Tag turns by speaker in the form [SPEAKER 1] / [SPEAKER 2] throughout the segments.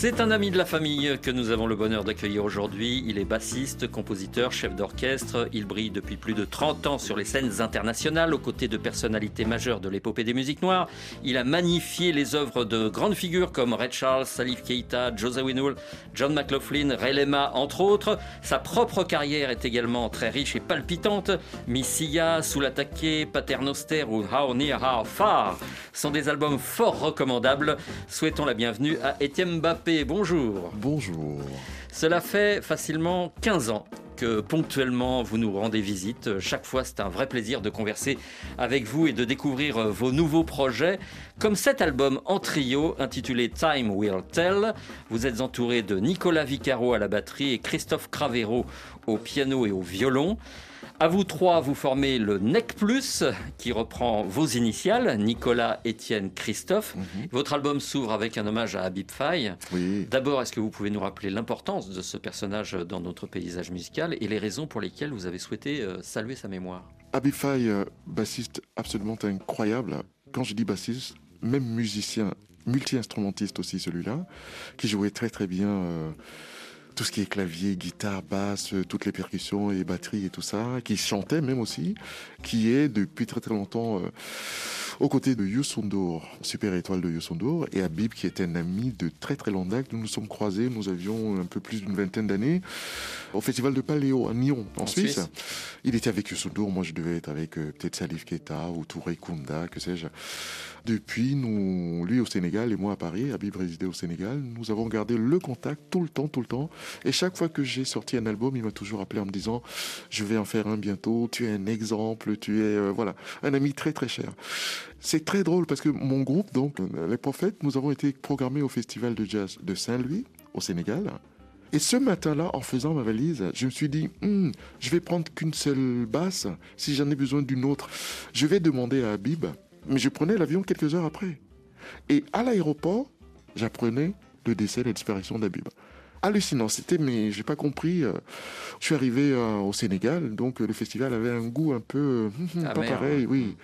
[SPEAKER 1] C'est un ami de la famille que nous avons le bonheur d'accueillir aujourd'hui. Il est bassiste, compositeur, chef d'orchestre. Il brille depuis plus de 30 ans sur les scènes internationales aux côtés de personnalités majeures de l'épopée des musiques noires. Il a magnifié les œuvres de grandes figures comme Ray Charles, Salif Keita, José Winwood, John McLaughlin, Ray Lema, entre autres. Sa propre carrière est également très riche et palpitante. Missia, Sous l'attaqué, Paternoster ou How Near How Far sont des albums fort recommandables. Souhaitons la bienvenue à Étienne Bonjour.
[SPEAKER 2] Bonjour.
[SPEAKER 1] Cela fait facilement 15 ans que ponctuellement vous nous rendez visite. Chaque fois, c'est un vrai plaisir de converser avec vous et de découvrir vos nouveaux projets. Comme cet album en trio intitulé Time Will Tell, vous êtes entouré de Nicolas Vicaro à la batterie et Christophe Cravero au piano et au violon. À vous trois, vous formez le NEC Plus, qui reprend vos initiales, Nicolas, Étienne, Christophe. Votre album s'ouvre avec un hommage à Habib Faye.
[SPEAKER 2] Oui.
[SPEAKER 1] D'abord, est-ce que vous pouvez nous rappeler l'importance de ce personnage dans notre paysage musical et les raisons pour lesquelles vous avez souhaité euh, saluer sa mémoire?
[SPEAKER 2] Habib Faye, euh, bassiste absolument incroyable. Quand je dis bassiste, même musicien, multi-instrumentiste aussi celui-là, qui jouait très très bien euh, tout ce qui est clavier, guitare, basse, euh, toutes les percussions et batterie et tout ça, qui chantait même aussi, qui est depuis très très longtemps euh, aux côtés de Youssou N'Dour, super étoile de Youssou N'Dour, et Habib qui était un ami de très très longue date. Nous nous sommes croisés, nous avions un peu plus d'une vingtaine d'années au festival de Paléo à Nyon, en,
[SPEAKER 1] En
[SPEAKER 2] Suisse.
[SPEAKER 1] Suisse.
[SPEAKER 2] Il était avec Youssou N'Dour, moi je devais être avec euh, peut-être Salif Keita ou Touré Kunda, que sais-je. Depuis, nous, lui au Sénégal et moi à Paris, Habib résidait au Sénégal, nous avons gardé le contact tout le temps, tout le temps. Et chaque fois que j'ai sorti un album, il m'a toujours appelé en me disant Je vais en faire un bientôt, tu es un exemple, tu es. euh, voilà, un ami très très cher. C'est très drôle parce que mon groupe, donc, les Prophètes, nous avons été programmés au Festival de Jazz de Saint-Louis, au Sénégal. Et ce matin-là, en faisant ma valise, je me suis dit, Hmm, je vais prendre qu'une seule basse. Si j'en ai besoin d'une autre, je vais demander à Habib. Mais je prenais l'avion quelques heures après. Et à l'aéroport, j'apprenais le décès, la disparition d'Habib. Hallucinant, c'était, mais j'ai pas compris. euh, Je suis arrivé euh, au Sénégal, donc euh, le festival avait un goût un peu hum, hum, pas pareil, oui.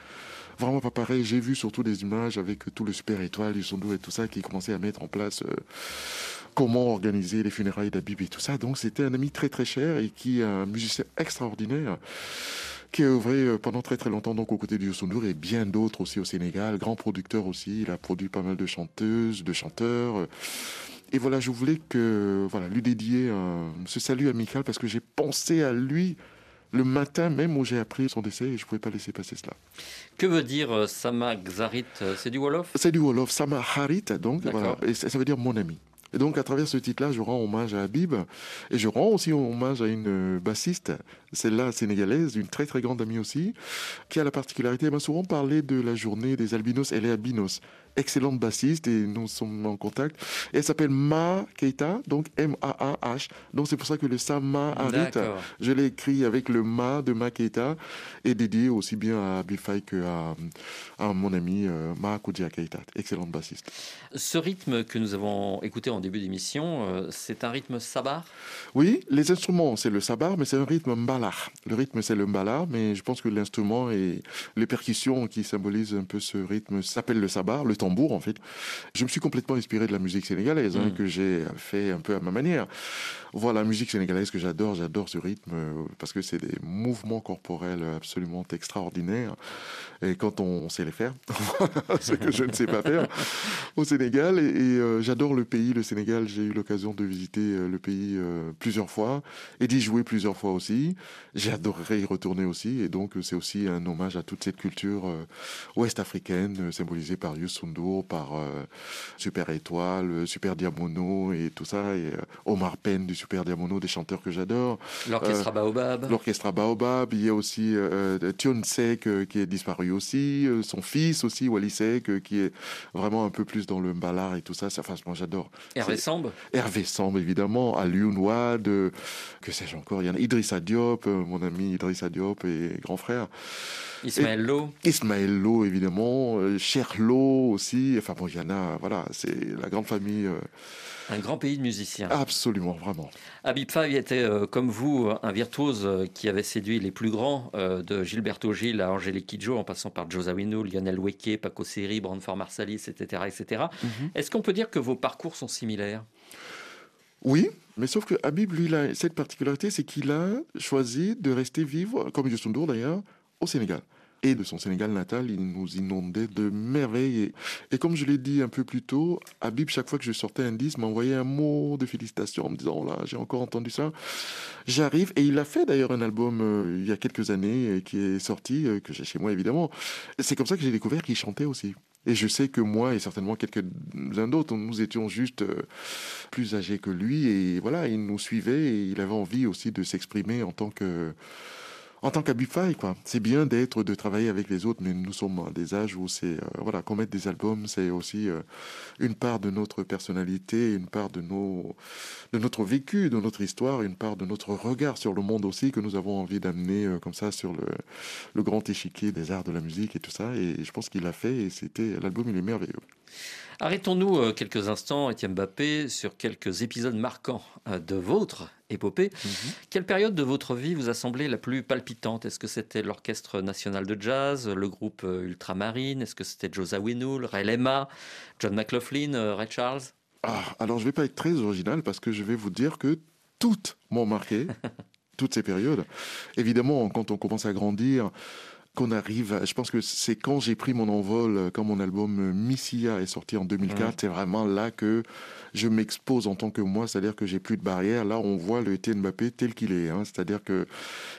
[SPEAKER 2] Vraiment pas pareil. J'ai vu surtout des images avec tout le super étoile, du Sondo et tout ça qui commençait à mettre en place euh, comment organiser les funérailles d'Habib et tout ça. Donc c'était un ami très très cher et qui est un musicien extraordinaire qui a œuvré euh, pendant très très longtemps donc aux côtés de Youssou et bien d'autres aussi au Sénégal, grand producteur aussi, il a produit pas mal de chanteuses, de chanteurs. euh, Et voilà, je voulais que voilà lui dédier un- ce salut amical parce que j'ai pensé à lui le matin même où j'ai appris son décès et je pouvais pas laisser passer cela.
[SPEAKER 1] Que veut dire euh, Sama Xarit? Euh, C'est du Wolof?
[SPEAKER 2] C'est du Wolof, Sama Harit, donc voilà, et ça, ça veut dire mon ami. Et donc à travers ce titre-là, je rends hommage à Habib et je rends aussi hommage à une euh, bassiste, celle-là sénégalaise, une très très grande amie aussi, qui a la particularité, elle m'a souvent parlé de la journée des albinos, elle est albinos. Excellente bassiste et nous sommes en contact. Et elle s'appelle Ma Keita, donc M-A-A-H. Donc c'est pour ça que le Sama je l'ai écrit avec le Ma de Ma Keita et dédié aussi bien à Bifai que à, à mon ami euh, Ma Koudia Keita, excellente bassiste.
[SPEAKER 1] Ce rythme que nous avons écouté en début d'émission, euh, c'est un rythme sabar
[SPEAKER 2] Oui, les instruments, c'est le sabar, mais c'est un rythme mbala. Le rythme, c'est le mbala, mais je pense que l'instrument et les percussions qui symbolisent un peu ce rythme s'appellent le sabar, le tambour en fait. Je me suis complètement inspiré de la musique sénégalaise, hein,
[SPEAKER 1] Mm.
[SPEAKER 2] que j'ai fait un peu à ma manière. Voilà, la musique sénégalaise que j'adore, j'adore ce rythme, euh, parce que c'est des mouvements corporels absolument extraordinaires. Et quand on sait les faire, ce que je ne sais pas faire au Sénégal. Et, et, euh, j'adore le pays, le Sénégal. J'ai eu l'occasion de visiter euh, le pays euh, plusieurs fois et d'y jouer plusieurs fois aussi. J'adorerais y retourner aussi. Et donc, c'est aussi un hommage à toute cette culture ouest-africaine, symbolisée par Youssou par Super Étoile, Super Diamono et tout ça. Et Omar Penn du Super Diamono, des chanteurs que j'adore.
[SPEAKER 1] L'orchestre Baobab
[SPEAKER 2] L'orchestre Baobab, il y a aussi Tion Sek qui est disparu aussi, euh, son fils aussi, Wally Sek, euh, qui est vraiment un peu plus dans le mbalar et tout ça. Enfin, moi j'adore.
[SPEAKER 1] Hervé
[SPEAKER 2] C'est-
[SPEAKER 1] Samb
[SPEAKER 2] Hervé Samb, évidemment, Alioune Wade, euh, que sais-je encore, il y en a Idrissa Diop, mon ami Idrissa Diop et grand frère.
[SPEAKER 1] Ismaël Lo
[SPEAKER 2] Ismaël Lo, évidemment, Cher Lo aussi. Enfin bon, il y en a, voilà, c'est la grande famille. euh,
[SPEAKER 1] Un grand pays de musiciens.
[SPEAKER 2] absolument, vraiment.
[SPEAKER 1] Habib Faye était, euh, comme vous, un virtuose euh, qui avait séduit les plus grands, euh, de Gilberto Gil à Angélique Kidjo, en passant par Joe Zawinul, Lionel Weke, Paco Seri, Branford Marsalis, etc. etc. Est-ce qu'on peut dire que vos parcours sont similaires?
[SPEAKER 2] Oui, mais sauf que Habib, lui, a cette particularité, c'est qu'il a choisi de rester vivre, comme Youssou d'ailleurs, au Sénégal. Et de son Sénégal natal, il nous inondait de merveilles. Et, comme je l'ai dit un peu plus tôt, Habib, chaque fois que je sortais un disque, m'envoyait un mot de félicitations en me disant, oh là, j'ai encore entendu ça. J'arrive, et il a fait d'ailleurs un album euh, il y a quelques années euh, qui est sorti, euh, que j'ai chez moi évidemment. C'est comme ça que j'ai découvert qu'il chantait aussi. Et je sais que moi et certainement quelques-uns d'autres, nous étions juste plus âgés que lui et voilà, il nous suivait et il avait envie aussi de s'exprimer en tant que en tant qu'Habib Faye, quoi. C'est bien d'être, de travailler avec les autres, mais nous sommes à des âges où c'est, euh, voilà, qu'on mette des albums, c'est aussi euh, une part de notre personnalité, une part de nos, de notre vécu, de notre histoire, une part de notre regard sur le monde aussi que nous avons envie d'amener euh, comme ça sur le, le grand échiquier des arts de la musique et tout ça. Et je pense qu'il l'a fait et c'était, l'album il est merveilleux.
[SPEAKER 1] Arrêtons-nous euh, quelques instants, Étienne Mbappé, sur quelques épisodes marquants euh, de votre épopée. Quelle période de votre vie vous a semblé la plus palpitante? Est-ce que c'était l'Orchestre national de jazz, le groupe euh, Ultramarine? Est-ce que c'était Joe Zawinul, Ray Lema, John McLaughlin, Ray Charles?
[SPEAKER 2] Ah, alors je vais pas être très original parce que je vais vous dire que toutes m'ont marqué, toutes ces périodes. Évidemment, quand on commence à grandir, qu'on arrive, je pense que c'est quand j'ai pris mon envol, euh, quand mon album euh, Missia est sorti en 2004, c'est vraiment là que je m'expose en tant que moi, c'est-à-dire que j'ai plus de barrières. Là, on voit le Etienne Mbappé tel qu'il est, hein. c'est-à-dire que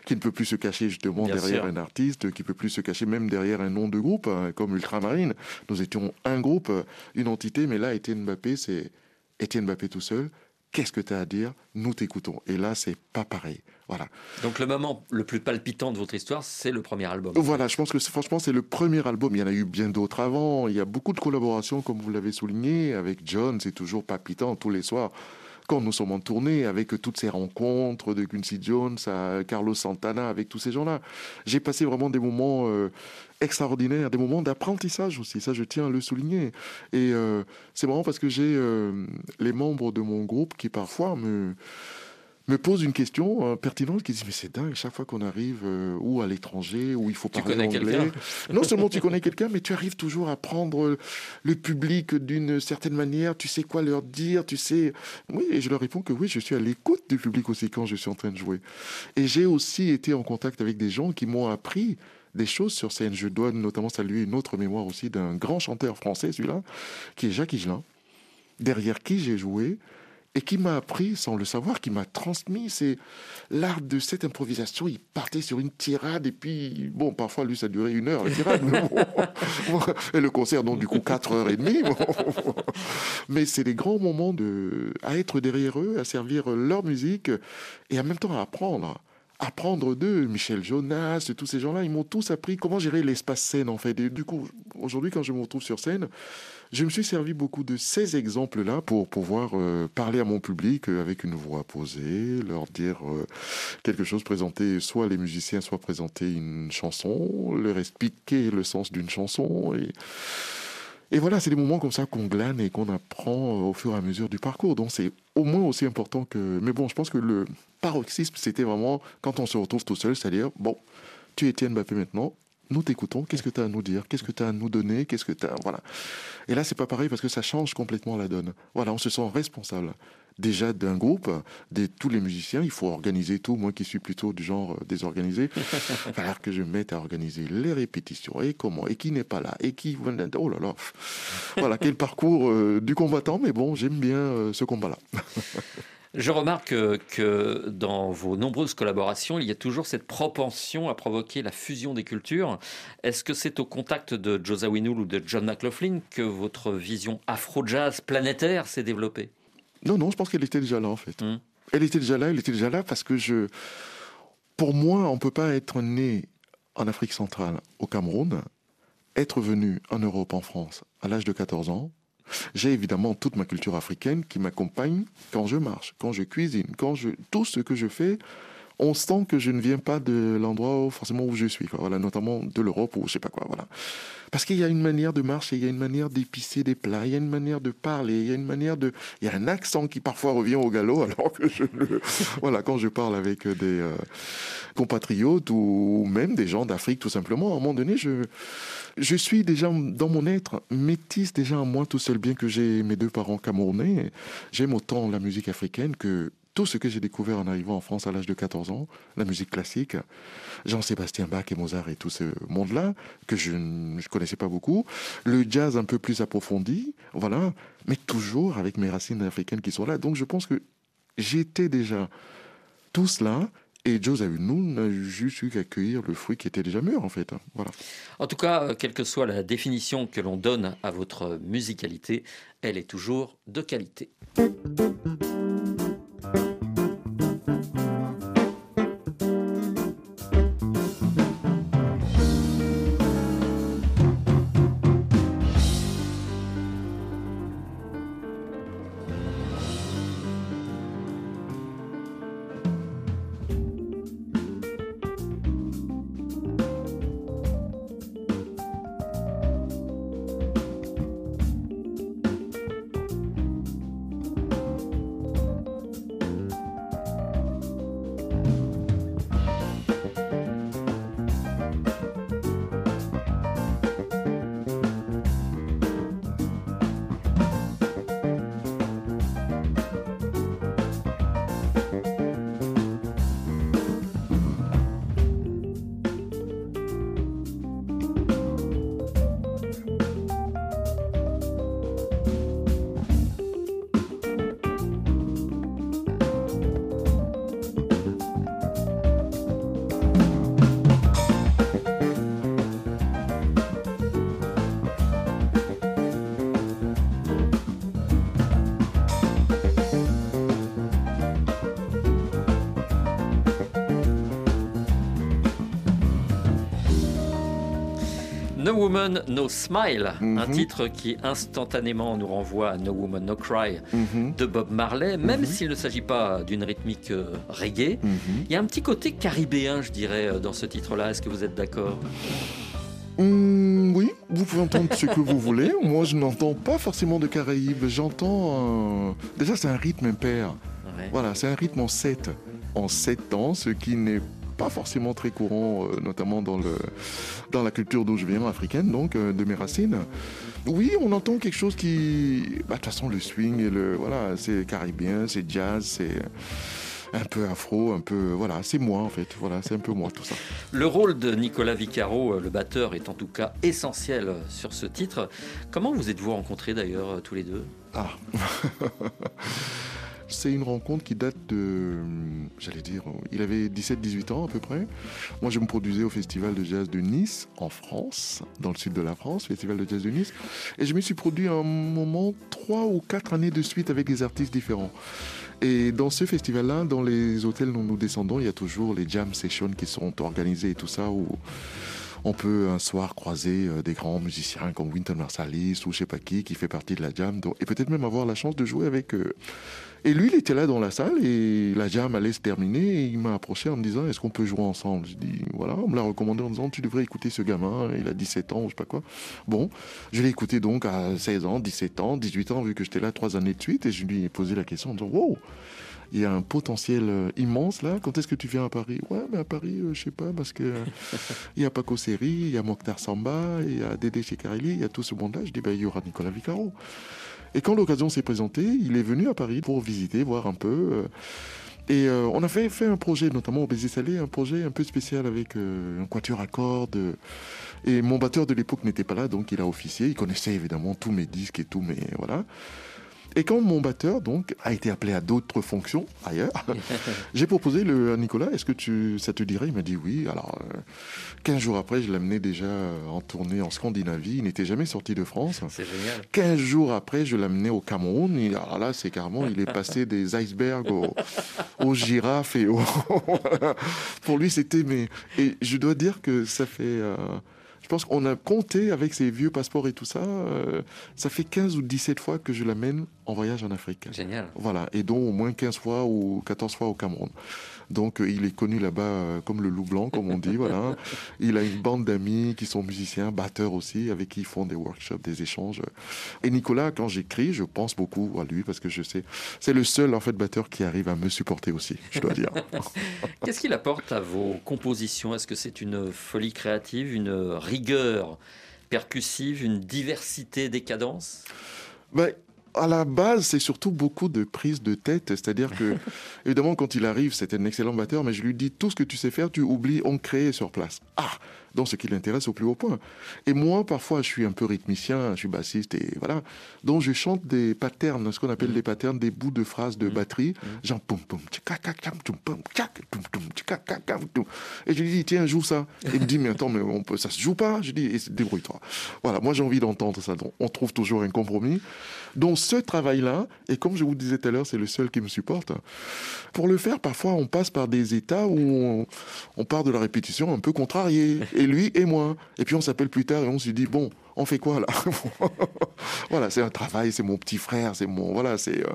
[SPEAKER 2] qui ne peut plus se cacher justement
[SPEAKER 1] Bien
[SPEAKER 2] derrière
[SPEAKER 1] sûr.
[SPEAKER 2] un artiste, qui peut plus se cacher même derrière un nom de groupe, hein, comme Ultramarine. Nous étions un groupe, euh, une entité, mais là, Etienne Mbappé, c'est Etienne Mbappé tout seul. Qu'est-ce que tu as à dire? Nous t'écoutons. Et là, c'est pas pareil. Voilà.
[SPEAKER 1] Donc le moment le plus palpitant de votre histoire, c'est le premier album.
[SPEAKER 2] Voilà, je pense que franchement, c'est le premier album. Il y en a eu bien d'autres avant. Il y a beaucoup de collaborations, comme vous l'avez souligné, avec John. C'est toujours palpitant tous les soirs. Quand nous sommes en tournée, avec toutes ces rencontres de Quincy Jones à Carlos Santana, avec tous ces gens-là, j'ai passé vraiment des moments euh, extraordinaires, des moments d'apprentissage aussi. Ça, je tiens à le souligner. Et euh, c'est marrant parce que j'ai euh, les membres de mon groupe qui parfois me me posent une question euh, pertinente qui disent mais c'est dingue chaque fois qu'on arrive euh, ou à l'étranger où il faut
[SPEAKER 1] Tu
[SPEAKER 2] parler
[SPEAKER 1] connais
[SPEAKER 2] anglais.
[SPEAKER 1] quelqu'un.
[SPEAKER 2] Non seulement tu connais quelqu'un mais tu arrives toujours à prendre le public d'une certaine manière tu sais quoi leur dire tu sais. Oui et je leur réponds que oui je suis à l'écoute du public aussi quand je suis en train de jouer. Et j'ai aussi été en contact avec des gens qui m'ont appris des choses sur scène. Je dois notamment saluer une autre mémoire aussi d'un grand chanteur français celui-là qui est Jacques Higelin derrière qui j'ai joué et qui m'a appris, sans le savoir, qui m'a transmis, c'est l'art de cette improvisation. Il partait sur une tirade, et puis, bon, parfois, lui, ça durait une heure, la tirade. mais bon. et le concert, donc, du coup, quatre heures et demie. bon. Mais c'est des grands moments de, à être derrière eux, à servir leur musique, et en même temps à apprendre. Apprendre d'eux, Michel Jonas, tous ces gens-là, ils m'ont tous appris comment gérer l'espace scène, en fait. Et du coup, aujourd'hui, quand je me retrouve sur scène, je me suis servi beaucoup de ces exemples-là pour pouvoir euh, parler à mon public euh, avec une voix posée, leur dire euh, quelque chose, présenter soit les musiciens, soit présenter une chanson, leur expliquer le sens d'une chanson. Et, voilà, c'est des moments comme ça qu'on glane et qu'on apprend au fur et à mesure du parcours. Donc c'est au moins aussi important que... Mais bon, je pense que le paroxysme, c'était vraiment quand on se retrouve tout seul, c'est-à-dire, bon, tu es Étienne Mbappé maintenant, nous t'écoutons, qu'est-ce que tu as à nous dire, qu'est-ce que tu as à nous donner, qu'est-ce que tu as... Voilà. Et là, c'est pas pareil parce que ça change complètement la donne. Voilà, on se sent responsable. Déjà d'un groupe, de tous les musiciens, il faut organiser tout. Moi qui suis plutôt du genre euh, désorganisé, falloir que je me mette à organiser les répétitions et comment, et qui n'est pas là, et qui. Oh là là. Voilà, quel parcours euh, du combattant, mais bon, j'aime bien euh, ce combat-là.
[SPEAKER 1] Je remarque que, que dans vos nombreuses collaborations, il y a toujours cette propension à provoquer la fusion des cultures. Est-ce que c'est au contact de Joe Zawinul ou de John McLaughlin que votre vision afro-jazz planétaire s'est développée?
[SPEAKER 2] Non, non, je pense qu'elle était déjà là en fait.
[SPEAKER 1] Hmm.
[SPEAKER 2] Elle était déjà là, elle était déjà là parce que je. Pour moi, on ne peut pas être né en Afrique centrale, au Cameroun, être venu en Europe, en France, à l'âge de 14 ans. J'ai évidemment toute ma culture africaine qui m'accompagne quand je marche, quand je cuisine, quand je. Tout ce que je fais, on sent que je ne viens pas de l'endroit forcément où je suis, quoi. Voilà, notamment de l'Europe ou je sais pas quoi. Voilà. Parce qu'il y a une manière de marcher, il y a une manière d'épicer des plats, il y a une manière de parler, il y a une manière de, il y a un accent qui parfois revient au galop alors que je le, voilà, quand je parle avec des euh, compatriotes ou même des gens d'Afrique tout simplement, à un moment donné, je, je suis déjà dans mon être métisse déjà en moi tout seul, bien que j'ai mes deux parents camerounais. J'aime autant la musique africaine que tout ce que j'ai découvert en arrivant en France à l'âge de 14 ans, la musique classique, Jean-Sébastien Bach et Mozart et tout ce monde-là, que je ne connaissais pas beaucoup, le jazz un peu plus approfondi, voilà, mais toujours avec mes racines africaines qui sont là. Donc je pense que j'étais déjà tout cela, et Joe Zawinul n'a juste eu qu'à cueillir le fruit qui était déjà mûr, en fait. hein. Voilà.
[SPEAKER 1] En tout cas, quelle que soit la définition que l'on donne à votre musicalité, elle est toujours de qualité. Woman, No Smile, un
[SPEAKER 2] Mhm.
[SPEAKER 1] titre qui instantanément nous renvoie à No Woman, No Cry
[SPEAKER 2] Mhm,
[SPEAKER 1] de Bob Marley, même s'il ne s'agit pas d'une rythmique euh, reggae.
[SPEAKER 2] mhm.
[SPEAKER 1] Il y a un petit côté caribéen, je dirais, euh, dans ce titre-là. Est-ce que vous êtes d'accord?
[SPEAKER 2] Hum, oui, vous pouvez entendre ce que vous voulez. Moi, je n'entends pas forcément de Caraïbes. J'entends. un- Déjà, c'est un rythme impair.
[SPEAKER 1] Ouais.
[SPEAKER 2] Voilà, c'est un rythme en 7. En 7 temps, ce qui n'est pas forcément très courant, euh, notamment dans, le, dans la culture d'où je viens, africaine, donc euh, de mes racines. Oui, on entend quelque chose qui. bah, De toute façon, le swing, et le, voilà, c'est caribéen, c'est jazz, c'est un peu afro, un peu. Voilà, c'est moi en fait. Voilà, c'est un peu moi tout ça.
[SPEAKER 1] Le rôle de Nicolas Vicaro, euh, le batteur, est en tout cas essentiel sur ce titre. Comment vous êtes-vous rencontrés d'ailleurs, tous les deux?
[SPEAKER 2] Ah C'est une rencontre qui date de, j'allais dire, il avait 17-18 ans à peu près. Moi, je me produisais au Festival de Jazz de Nice, en France, dans le sud de la France, Festival de Jazz de Nice. Et je me suis produit à un moment, trois ou quatre années de suite avec des artistes différents. Et dans ce festival-là, dans les hôtels dont nous descendons, il y a toujours les jam sessions qui sont organisées et tout ça, où on peut un soir croiser euh, des grands musiciens comme Winton Marsalis ou je sais pas qui, qui fait partie de la jam, et peut-être même avoir la chance de jouer avec eux. Et lui, il était là dans la salle et la jam allait se terminer et il m'a approché en me disant est-ce qu'on peut jouer ensemble? Je dis voilà, on me l'a recommandé en disant tu devrais écouter ce gamin, il a 17 ans ou je sais pas quoi. Bon, je l'ai écouté donc à 16 ans, 17 ans, 18 ans vu que j'étais là trois années de suite et je lui ai posé la question en disant wow, il y a un potentiel euh, immense là. Quand est-ce que tu viens à Paris? Ouais, mais à Paris, euh, je sais pas, parce que euh, il y a Paco Seri, il y a Mokhtar Samba, il y a Dédé Chekarelli, il y a tout ce monde-là. Je dis, ben, il y aura Nicolas Vicaro. Et quand l'occasion s'est présentée, il est venu à Paris pour visiter, voir un peu. et on a fait, un projet, notamment au Baiser Salé, un projet un peu spécial avec un quatuor à cordes. et mon batteur de l'époque n'était pas là, donc il a officié. Il connaissait évidemment tous mes disques et tout, mais voilà. Et quand mon batteur donc a été appelé à d'autres fonctions ailleurs, j'ai proposé le, à Nicolas, est-ce que tu, ça te dirait? Il m'a dit oui. Alors, euh, 15 jours après, je l'amenais déjà euh, en tournée en Scandinavie. Il n'était jamais sorti de France.
[SPEAKER 1] C'est génial.
[SPEAKER 2] 15 jours après, je l'amenais au Cameroun. Et alors là, c'est carrément, il est passé des icebergs aux, aux girafes et aux... Pour lui, c'était... Mais... Et je dois dire que ça fait... euh, Je pense qu'on a compté avec ses vieux passeports et tout ça. euh, ça fait 15 ou 17 fois que je l'amène en voyage en Afrique.
[SPEAKER 1] Génial.
[SPEAKER 2] Voilà, et dont au moins 15 fois ou 14 fois au Cameroun. Donc euh, il est connu là-bas euh, comme le loup blanc, comme on dit. voilà. Il a une bande d'amis qui sont musiciens, batteurs aussi, avec qui ils font des workshops, des échanges. Et Nicolas, quand j'écris, je pense beaucoup à lui parce que je sais, c'est le seul en fait batteur qui arrive à me supporter aussi, je dois dire.
[SPEAKER 1] Qu'est-ce qu'il apporte à vos compositions? Est-ce que c'est une folie créative, une rigueur percussive, une diversité des cadences?
[SPEAKER 2] Ben, à la base, c'est surtout beaucoup de prise de tête. C'est-à-dire que, évidemment, quand il arrive, c'est un excellent batteur, mais je lui dis tout ce que tu sais faire, tu oublies, on crée sur place. Ah Donc, ce qui l'intéresse au plus haut point. Et moi, parfois, je suis un peu rythmicien, je suis bassiste, et voilà. Donc, je chante des patterns, ce qu'on appelle des patterns, des bouts de phrases de batterie, genre toum, toum, tchika, kak, kam, toum. Et je lui dis, tiens, joue ça. Et il me dit, mais attends, mais on peut, ça se joue pas? Je dis, et débrouille-toi. Voilà, moi, j'ai envie d'entendre ça. Donc, on trouve toujours un compromis. Donc ce travail-là, et comme je vous disais tout à l'heure, c'est le seul qui me supporte. Pour le faire, parfois, on passe par des états où on, on part de la répétition un peu contrarié, et lui et moi. Et puis on s'appelle plus tard et on se dit bon, on fait quoi là Voilà, c'est un travail, c'est mon petit frère, c'est mon voilà, c'est euh,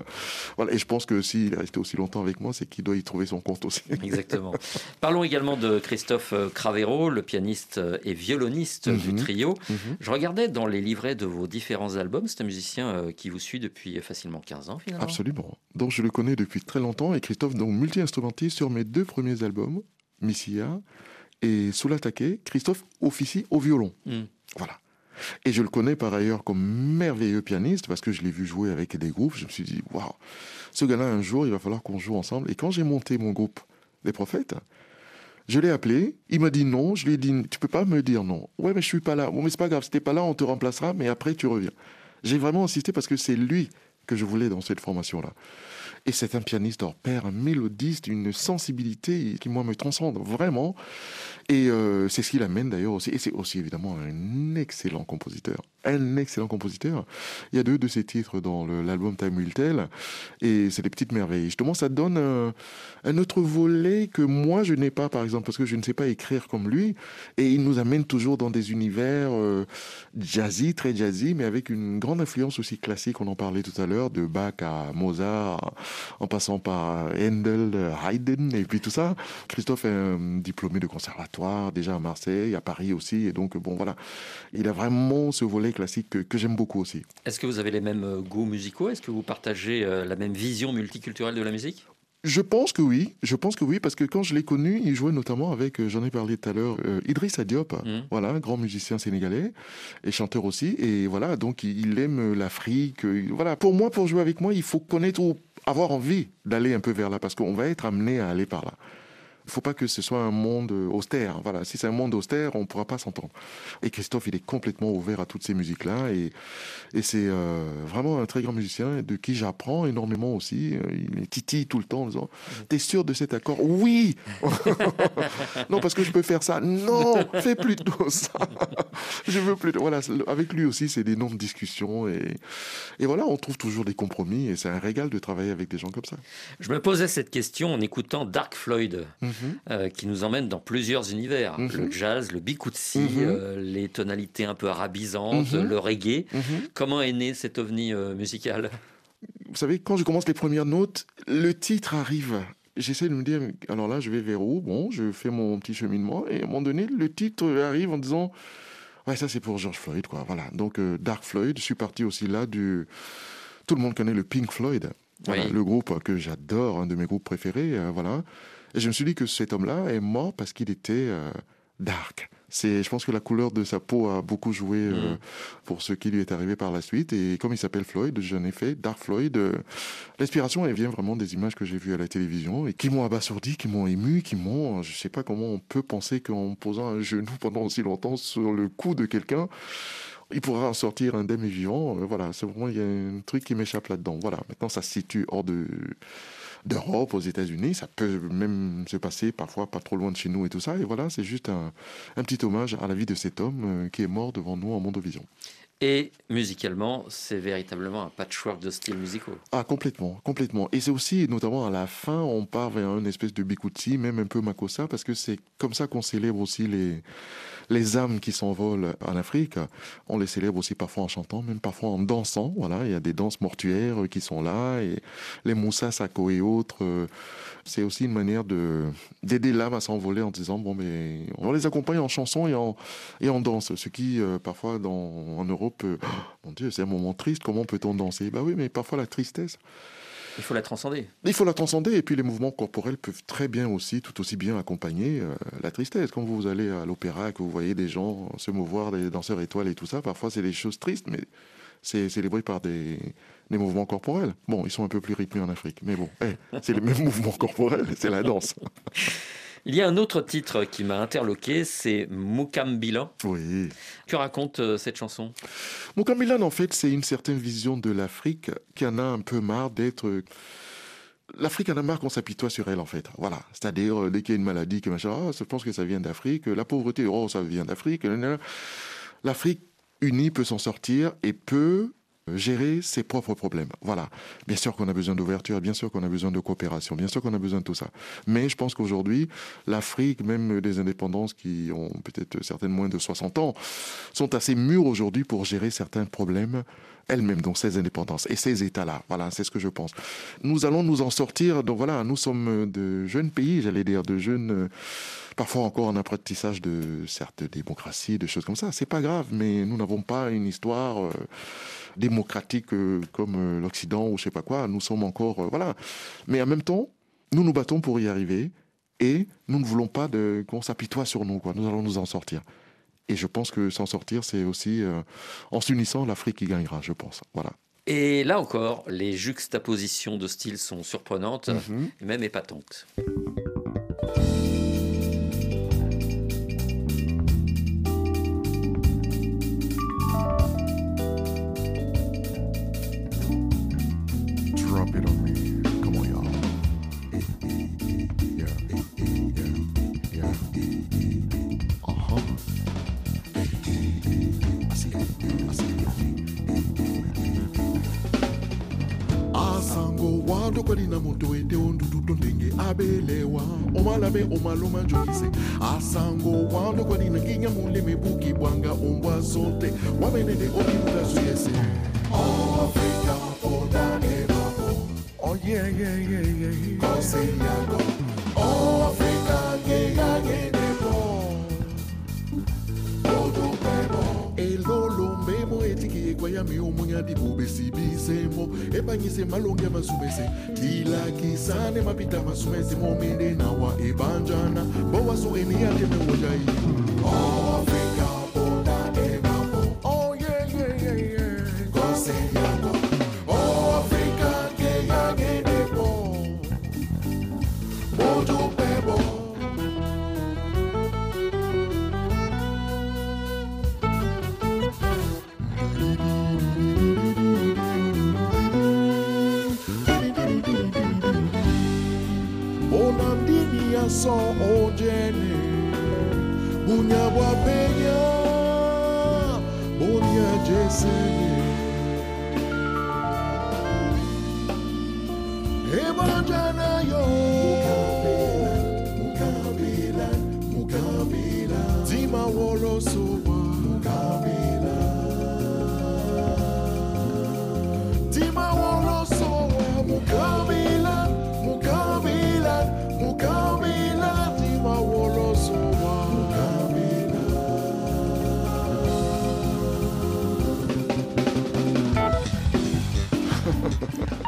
[SPEAKER 2] voilà. Et je pense que s'il est resté aussi longtemps avec moi, c'est qu'il doit y trouver son compte aussi.
[SPEAKER 1] Exactement. Parlons également de Christophe euh, Cravero, le pianiste euh, et violoniste du
[SPEAKER 2] Mhm.
[SPEAKER 1] trio.
[SPEAKER 2] Mhm.
[SPEAKER 1] Je regardais dans les livrets de vos différents albums, c'est un musicien qui vous suit depuis facilement 15 ans finalement.
[SPEAKER 2] Absolument. Donc je le connais depuis très longtemps et Christophe, donc multi-instrumentiste sur mes deux premiers albums, Missia et Sous l'attaqué, Christophe officie au violon.
[SPEAKER 1] Mm.
[SPEAKER 2] Voilà. Et je le connais par ailleurs comme merveilleux pianiste parce que je l'ai vu jouer avec des groupes. Je me suis dit, waouh, ce gars-là, un jour, il va falloir qu'on joue ensemble. Et quand j'ai monté mon groupe des prophètes, je l'ai appelé, il m'a dit non, je lui ai dit, tu peux pas me dire non. Ouais, mais je suis pas là. Bon, mais c'est pas grave, si t'es pas là, on te remplacera, mais après tu reviens. J'ai vraiment insisté parce que c'est lui que je voulais dans cette formation-là. Et c'est un pianiste hors pair, un mélodiste, une sensibilité qui, moi, me transcende vraiment. Et euh, c'est ce qui l'amène d'ailleurs aussi. Et c'est aussi évidemment un excellent compositeur. Un excellent compositeur. Il y a deux de ses titres dans l'album Time Will Tell. Et c'est des petites merveilles. Justement, ça donne un, un autre volet que moi, je n'ai pas, par exemple, parce que je ne sais pas écrire comme lui. Et il nous amène toujours dans des univers euh, jazzy, très jazzy, mais avec une grande influence aussi classique. On en parlait tout à l'heure, de Bach à Mozart, en passant par Handel, Haydn, et puis tout ça. Christophe est diplômé de conservatoire, déjà à Marseille, à Paris aussi. Et donc, bon, voilà. Il a vraiment ce volet classique que, que j'aime beaucoup aussi.
[SPEAKER 1] Est-ce que vous avez les mêmes euh, goûts musicaux? Est-ce que vous partagez euh, la même vision multiculturelle de la musique?
[SPEAKER 2] Je pense que oui, je pense que oui, parce que quand je l'ai connu, il jouait notamment avec, euh, j'en ai parlé tout à l'heure, euh, Idriss Diop,
[SPEAKER 1] Mhm.
[SPEAKER 2] voilà, un grand musicien sénégalais et chanteur aussi, et voilà, donc il aime l'Afrique, voilà. Pour moi, pour jouer avec moi, il faut connaître ou avoir envie d'aller un peu vers là, parce qu'on va être amené à aller par là. Il faut pas que ce soit un monde euh, austère. Voilà, si c'est un monde austère, on pourra pas s'entendre. Et Christophe, il est complètement ouvert à toutes ces musiques-là, et, et c'est euh, vraiment un très grand musicien de qui j'apprends énormément aussi. Euh, Il est titille tout le temps en disant T'es sûr de cet accord? Oui Non, parce que je peux faire ça. Non Fais plutôt ça Je veux plutôt. Voilà, avec lui aussi, c'est des noms de discussion. Et, et voilà, on trouve toujours des compromis. Et c'est un régal de travailler avec des gens comme ça.
[SPEAKER 1] Je me posais cette question en écoutant Dark Floyd.
[SPEAKER 2] Mhm.
[SPEAKER 1] Euh, qui nous emmène dans plusieurs univers.
[SPEAKER 2] Mhm.
[SPEAKER 1] Le jazz, le bikutsi,
[SPEAKER 2] Mhm.
[SPEAKER 1] euh, les tonalités un peu arabisantes,
[SPEAKER 2] Mhm.
[SPEAKER 1] le reggae.
[SPEAKER 2] Mhm.
[SPEAKER 1] Comment est né cet ovni euh, musical?
[SPEAKER 2] Vous savez, quand je commence les premières notes, le titre arrive. J'essaie de me dire, alors là, je vais vers où? Bon, je fais mon petit cheminement. Et à un moment donné, le titre arrive en disant, ouais, ça c'est pour George Floyd, quoi. Voilà. Donc, euh, Dark Floyd, je suis parti aussi là du. Tout le monde connaît le Pink Floyd. Voilà,
[SPEAKER 1] Oui.
[SPEAKER 2] Le groupe que j'adore, un de mes groupes préférés. euh, voilà. Et je me suis dit que cet homme-là est mort parce qu'il était euh, dark. C'est, je pense que la couleur de sa peau a beaucoup joué euh,
[SPEAKER 1] Mhm.
[SPEAKER 2] pour ce qui lui est arrivé par la suite. Et comme il s'appelle Floyd, j'en ai fait Dark Floyd. euh, L'inspiration, elle vient vraiment des images que j'ai vues à la télévision et qui m'ont abasourdi, qui m'ont ému, qui m'ont. Je sais pas comment on peut penser qu'en posant un genou pendant aussi longtemps sur le cou de quelqu'un, il pourra en sortir indemne et vivant. Euh, voilà, c'est vraiment il y a un truc qui m'échappe là-dedans. Voilà, maintenant ça se situe hors de d'Europe, aux États-Unis. Ça peut même se passer parfois pas trop loin de chez nous et tout ça. Et voilà, c'est juste un, un petit hommage à la vie de cet homme euh, qui est mort devant nous en Mondovision.
[SPEAKER 1] Et musicalement, c'est véritablement un patchwork de styles musicaux.
[SPEAKER 2] Ah, complètement, complètement. Et c'est aussi, notamment à la fin, on part vers une espèce de bikuti, même un peu makossa, parce que c'est comme ça qu'on célèbre aussi les, les âmes qui s'envolent en Afrique. On les célèbre aussi parfois en chantant, même parfois en dansant. Voilà, il y a des danses mortuaires qui sont là, et les moussa sako et autres. euh, C'est aussi une manière de d'aider l'âme à s'envoler en disant bon, mais on les accompagne en chanson et en danse. Ce qui euh, parfois dans en Europe, euh, mon Dieu, c'est un moment triste. Comment peut-on danser? Bah oui, mais parfois la tristesse.
[SPEAKER 1] Il faut la transcender.
[SPEAKER 2] Il faut la transcender et puis les mouvements corporels peuvent très bien aussi, tout aussi bien accompagner euh, la tristesse. Quand vous allez à l'opéra et que vous voyez des gens se mouvoir, des danseurs étoiles et tout ça, parfois c'est des choses tristes, mais c'est célébré par des, des mouvements corporels. Bon, ils sont un peu plus rythmés en Afrique, mais bon, eh, c'est les mêmes mouvements corporels, c'est la danse.
[SPEAKER 1] Il y a un autre titre qui m'a interloqué, c'est Mukambilan.
[SPEAKER 2] Oui.
[SPEAKER 1] Que raconte euh, cette chanson?
[SPEAKER 2] Moukamilan, en fait, c'est une certaine vision de l'Afrique qui en a un peu marre d'être. L'Afrique en a marre qu'on s'apitoie sur elle, en fait. Voilà. C'est-à-dire, euh, dès qu'il y a une maladie, que machin, ah, je pense que ça vient d'Afrique. La pauvreté, oh, ça vient d'Afrique. L'Afrique unie peut s'en sortir et peut gérer ses propres problèmes. Voilà. Bien sûr qu'on a besoin d'ouverture, bien sûr qu'on a besoin de coopération, bien sûr qu'on a besoin de tout ça. Mais je pense qu'aujourd'hui, l'Afrique, même des indépendances qui ont peut-être certaines moins de 60 ans, sont assez mûres aujourd'hui pour gérer certains problèmes elles-mêmes, donc ces indépendances et ces États-là. Voilà, c'est ce que je pense. Nous allons nous en sortir. Donc voilà, nous sommes de jeunes pays, j'allais dire, de jeunes, euh, parfois encore en apprentissage de certes démocratie, de choses comme ça. C'est pas grave, mais nous n'avons pas une histoire euh, démocratique euh, comme l'Occident ou je sais pas quoi. Nous sommes encore, voilà. Mais en même temps, nous nous battons pour y arriver et nous ne voulons pas de, qu'on s'apitoie sur nous. Quoi. Nous allons nous en sortir. Et je pense que s'en sortir, c'est aussi euh, en s'unissant l'Afrique qui gagnera, je pense. Voilà.
[SPEAKER 1] Et là encore, les juxtapositions de styles sont surprenantes et même épatantes.
[SPEAKER 2] Wando kwalina moto ete ondududo ndenge abelewa. Omalabe omaloma njokise. Asango wando kwalina nginya muleme buki bwanga ombwa zote. Wamenede obimuda zuyese Africa, oda ebapo. Oh yeah, yeah, yeah, yeah, yeah. yami omunye dibube sibizemo ebanyise malongi abasumese tilakisane mapita abasumese momende nawa ebanjana bowaso eniyate mewojayi oh.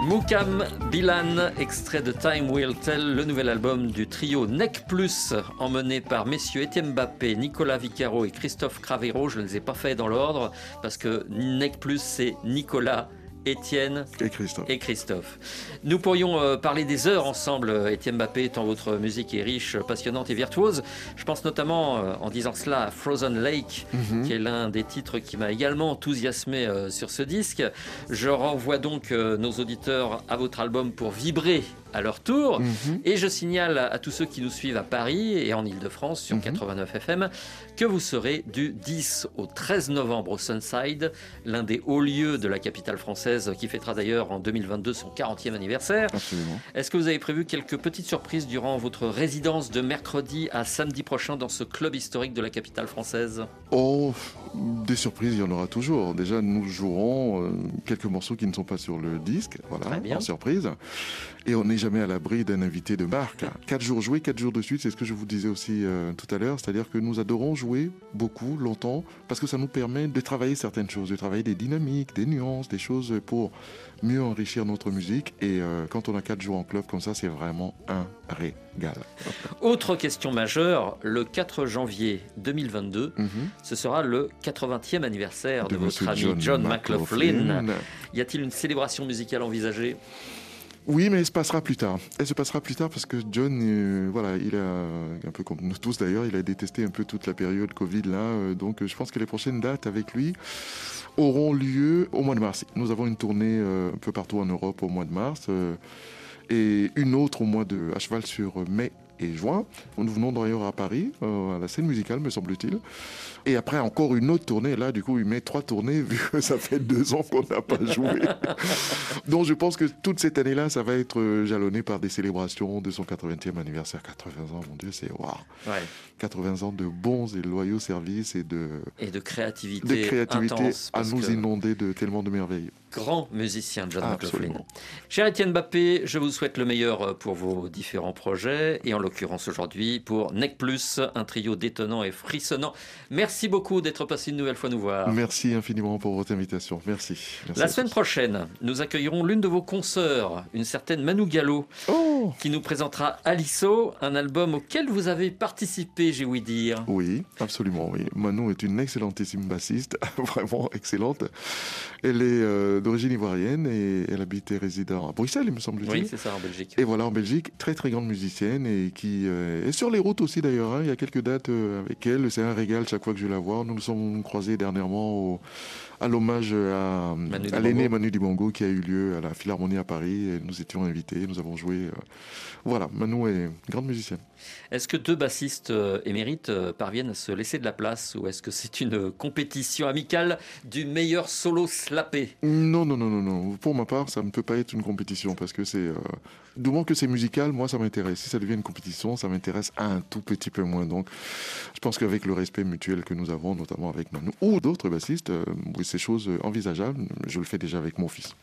[SPEAKER 1] Moukam Bilan, extrait de Time Will Tell, le nouvel album du trio Nec Plus, emmené par messieurs Étienne Mbappé, Nicolas Vicaro et Christophe Cravero. Je ne les ai pas fait dans l'ordre parce que Nec Plus, c'est Nicolas Étienne
[SPEAKER 2] Et Christophe.
[SPEAKER 1] et Christophe. Nous pourrions euh, parler des heures ensemble, euh, Étienne Mbappé, tant votre musique est riche, passionnante et virtuose. Je pense notamment, euh, en disant cela, à Frozen Lake,
[SPEAKER 2] Mhm.
[SPEAKER 1] qui est l'un des titres qui m'a également enthousiasmé euh, sur ce disque. Je renvoie donc nos auditeurs à votre album pour vibrer à leur tour.
[SPEAKER 2] Mhm.
[SPEAKER 1] Et je signale à tous ceux qui nous suivent à Paris et en Ile-de-France sur
[SPEAKER 2] Mhm.
[SPEAKER 1] 89 FM que vous serez du 10 au 13 novembre au Sunside, l'un des hauts lieux de la capitale française qui fêtera d'ailleurs en 2022 son 40e anniversaire. Est-ce que vous avez prévu quelques petites surprises durant votre résidence de mercredi à samedi prochain dans ce club historique de la capitale française?
[SPEAKER 2] Oh, des surprises, il y en aura toujours. Déjà, nous jouerons euh, quelques morceaux qui ne sont pas sur le disque, voilà,
[SPEAKER 1] Très bien.
[SPEAKER 2] en surprise. Et on n'est jamais à l'abri d'un invité de marque. Quatre jours joués, quatre jours de suite, c'est ce que je vous disais aussi euh, tout à l'heure. C'est-à-dire que nous adorons jouer beaucoup, longtemps, parce que ça nous permet de travailler certaines choses, de travailler des dynamiques, des nuances, des choses pour mieux enrichir notre musique. Et euh, quand on a quatre jours en club comme ça, c'est vraiment un régal.
[SPEAKER 1] Autre question majeure, le 4 janvier 2022,
[SPEAKER 2] Mhm.
[SPEAKER 1] ce sera le 80e anniversaire de, votre ami John, McLaughlin. Y a-t-il une célébration musicale envisagée?
[SPEAKER 2] Oui, mais elle se passera plus tard. Elle se passera plus tard parce que John, euh, voilà, il a un peu comme nous tous d'ailleurs, il a détesté un peu toute la période Covid là. euh, donc, euh, je pense que les prochaines dates avec lui auront lieu au mois de mars. Nous avons une tournée un peu partout en Europe au mois de mars et une autre au mois de à cheval sur mai et juin. Nous venons d'ailleurs à Paris, euh, à la scène musicale, me semble-t-il. Et après, encore une autre tournée. Là, du coup, il met trois tournées, vu que ça fait deux ans qu'on n'a pas joué. Donc, je pense que toute cette année-là, ça va être euh, jalonné par des célébrations de son 80e anniversaire. 80 ans, mon Dieu, c'est waouh!
[SPEAKER 1] Ouais.
[SPEAKER 2] 80 ans de bons et loyaux services et de,
[SPEAKER 1] Et de créativité,
[SPEAKER 2] de créativité
[SPEAKER 1] intense.
[SPEAKER 2] à nous
[SPEAKER 1] que
[SPEAKER 2] inonder de tellement de merveilles.
[SPEAKER 1] Grand musicien, John McLaughlin.
[SPEAKER 2] Absolument.
[SPEAKER 1] Cher Étienne Mbappé, je vous souhaite le meilleur pour vos différents projets et en l'occurrence aujourd'hui pour Nec Plus, un trio détonnant et frissonnant. Merci beaucoup d'être passé une nouvelle fois nous voir.
[SPEAKER 2] Merci infiniment pour votre invitation. Merci. Merci
[SPEAKER 1] La semaine
[SPEAKER 2] tous.
[SPEAKER 1] prochaine, nous accueillerons l'une de vos consoeurs, une certaine Manu Gallo,
[SPEAKER 2] Oh
[SPEAKER 1] qui nous présentera Aliso, un album auquel vous avez participé, j'ai ouï dire.
[SPEAKER 2] Oui, absolument, oui. Manon est une excellentissime bassiste, vraiment excellente. Elle est euh, d'origine ivoirienne et elle habite et réside à Bruxelles, il me semble-t-il.
[SPEAKER 1] Oui, c'est ça en Belgique.
[SPEAKER 2] Et voilà, en Belgique, très très grande musicienne et qui euh, est sur les routes aussi d'ailleurs. hein. Il y a quelques dates euh, avec elle. C'est un régal chaque fois que je la vois. Nous nous sommes croisés dernièrement au- à l'hommage à,
[SPEAKER 1] Manu
[SPEAKER 2] à
[SPEAKER 1] Dibango.
[SPEAKER 2] l'aîné Manu Dibango qui a eu lieu à la Philharmonie à Paris. Et nous étions invités, nous avons joué. euh, Voilà, Manu est grande musicienne.
[SPEAKER 1] Est-ce que deux bassistes euh, émérites euh, parviennent à se laisser de la place ou est-ce que c'est une compétition amicale du meilleur solo slappé?
[SPEAKER 2] Non, non, non, non, non. Pour ma part, ça ne peut pas être une compétition parce que c'est. Euh, du moment que c'est musical, moi, ça m'intéresse. Si ça devient une compétition, ça m'intéresse un tout petit peu moins. Donc, je pense qu'avec le respect mutuel que nous avons, notamment avec Manu ou d'autres bassistes, euh, oui, c'est chose envisageable. Je le fais déjà avec mon fils.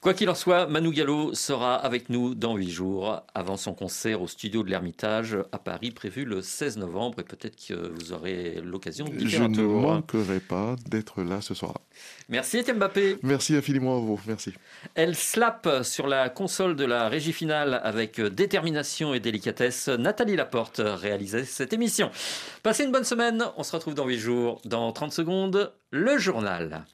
[SPEAKER 1] Quoi qu'il en soit, Manu Gallo sera avec nous dans huit jours avant son concert au studio de l'Ermitage à Paris prévu le 16 novembre et peut-être que vous aurez l'occasion d'y
[SPEAKER 2] Je ne manquerai pas d'être là ce soir-là.
[SPEAKER 1] Merci Étienne Mbappé.
[SPEAKER 2] Merci infiniment à vous. Merci.
[SPEAKER 1] Elle slappe sur la console de la régie finale avec détermination et délicatesse. Nathalie Laporte réalisait cette émission. Passez une bonne semaine. On se retrouve dans 8 jours. Dans 30 secondes, le journal.